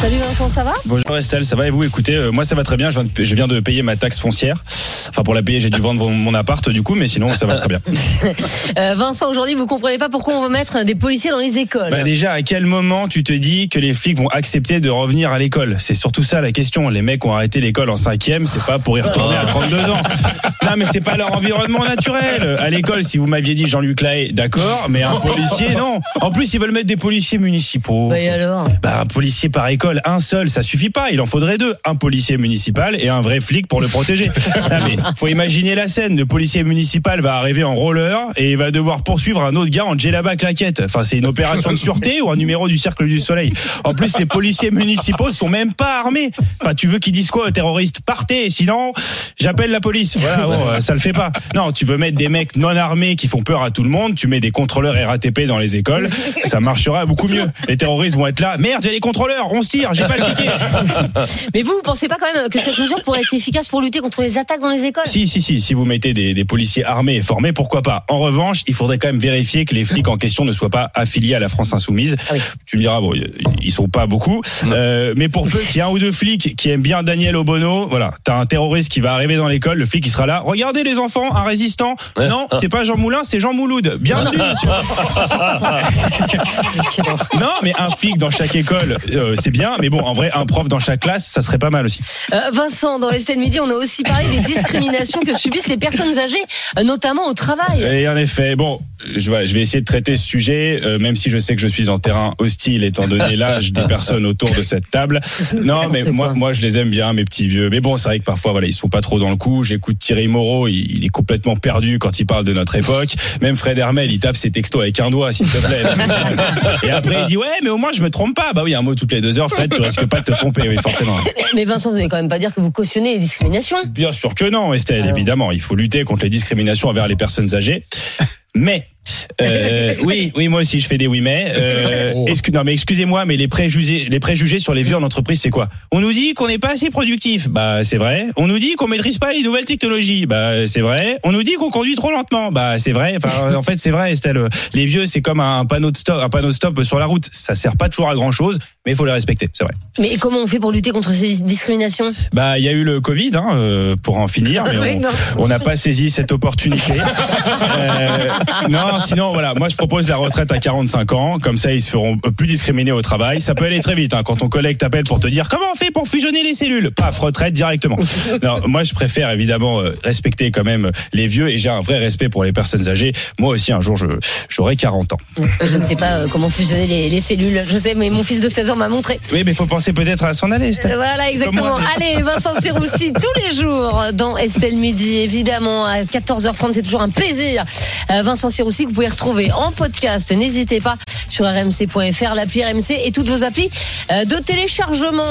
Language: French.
Salut Vincent, ça va? Bonjour Estelle, ça va et vous? Écoutez, euh, moi ça va très bien, je viens, de, je viens de payer ma taxe foncière. Enfin pour la payer, j'ai dû vendre mon- mon appart du coup, mais sinon ça va très bien. Euh, Vincent, aujourd'hui, vous comprenez pas pourquoi on veut mettre des policiers dans les écoles. Bah déjà, à quel moment tu te dis que les flics vont accepter de revenir à l'école? C'est surtout ça la question. Les mecs ont arrêté l'école en cinquième, c'est pas pour y retourner à 32 ans. Non mais c'est pas leur environnement naturel. À l'école, si vous m'aviez dit Jean-Luc Lahaye, d'accord, mais un policier, non. En plus, ils veulent mettre des policiers municipaux. Bah, et alors? Bah, un policier par école, un seul, ça suffit pas. Il en faudrait deux. Un policier municipal et un vrai flic pour le protéger. Non, mais faut imaginer la scène. Le policier municipal va arriver en roller et il va devoir poursuivre un autre gars en djellaba claquette. Enfin, c'est une opération de sûreté ou un numéro du Cercle du Soleil. En plus, les policiers municipaux sont même pas armés. Enfin, tu veux qu'ils disent quoi aux terroristes? Partez, sinon j'appelle la police. Voilà, bon, euh, ça le fait pas. Non, tu veux mettre des mecs non armés qui font peur à tout le monde. Tu mets des contrôleurs RATP dans les écoles. Ça marchera beaucoup mieux. Les terroristes vont être là. Merde, j'ai les contrôleurs. On se J'ai pas le ticket. Mais vous, vous pensez pas quand même que cette mesure pourrait être efficace pour lutter contre les attaques dans les écoles? Si, si, si, si vous mettez des, des policiers armés et formés, pourquoi pas? En revanche, il faudrait quand même vérifier que les flics en question ne soient pas affiliés à la France Insoumise. Ah oui. Tu me diras, bon, ils sont pas beaucoup, euh, mais pour peu qu'il y ait un ou deux flics qui aiment bien Daniel Obono, voilà, t'as un terroriste qui va arriver dans l'école, le flic qui sera là. Regardez les enfants, un résistant. Non, c'est pas Jean Moulin, c'est Jean Mouloud. Bienvenue, monsieur. non, mais un flic dans chaque école, euh, c'est bien, mais bon, en vrai, un prof dans chaque classe, ça serait pas mal aussi. Euh, Vincent, dans Estelle Midi, on a aussi parlé des discriminations que subissent les personnes âgées, euh, notamment au travail. Et en effet, bon, je, voilà, je vais essayer de traiter ce sujet, euh, même si je sais que je suis en terrain hostile étant donné l'âge des personnes autour de cette table. Non, mais moi, moi, je les aime bien, mes petits vieux. Mais bon, c'est vrai que parfois, voilà, ils sont pas trop dans le coup. J'écoute Thierry Moreau, il, il est complètement perdu quand il parle de notre époque. Même Fred Hermel, il tape ses textos avec un doigt, s'il te plaît. Et après, il dit ouais, mais au moins, je me trompe pas. Bah oui, un mot toutes les deux heures, Fred, tu risques pas de te tromper, oui, forcément. Mais Vincent, vous n'allez quand même pas dire que vous cautionnez les discriminations Bien sûr que non, Estelle, Alors. évidemment. Il faut lutter contre les discriminations envers les personnes âgées. Mais, euh, oui, oui, moi aussi je fais des oui mais. Euh, excu- non mais excusez-moi, mais les préjugés, les préjugés sur les vieux en entreprise, c'est quoi? On nous dit qu'on n'est pas assez productif, bah c'est vrai. On nous dit qu'on maîtrise pas les nouvelles technologies, bah c'est vrai. On nous dit qu'on conduit trop lentement, bah c'est vrai. Enfin, en fait c'est vrai, Estelle. Les vieux c'est comme un panneau de stop, un panneau stop sur la route. Ça sert pas toujours à grand chose, mais il faut les respecter, c'est vrai. Mais comment on fait pour lutter contre ces discriminations? Bah, il y a eu le Covid, hein, euh, pour en finir, mais on- on n'a pas saisi cette opportunité. Euh, non, sinon, voilà, moi je propose la retraite à 45 ans, comme ça ils se feront plus discriminés au travail. Ça peut aller très vite, hein, quand ton collègue t'appelle pour te dire comment on fait pour fusionner les cellules? Paf, retraite directement. Non, moi je préfère évidemment euh, respecter quand même les vieux et j'ai un vrai respect pour les personnes âgées. Moi aussi, un jour, j'aurai 40 ans. Je ne sais pas euh, comment fusionner les, les cellules. Je sais, mais mon fils de 16 ans m'a montré. Oui, mais faut penser peut-être à s'en aller. Euh, Voilà, exactement. Allez, Vincent Serroussi, tous les jours dans Estelle Midi, évidemment, à 14h30, c'est toujours un plaisir. Euh, Vincent Serroussi, que vous pouvez retrouver en podcast. N'hésitez pas sur rmc.fr, l'appli RMC et toutes vos applis euh, de téléchargement.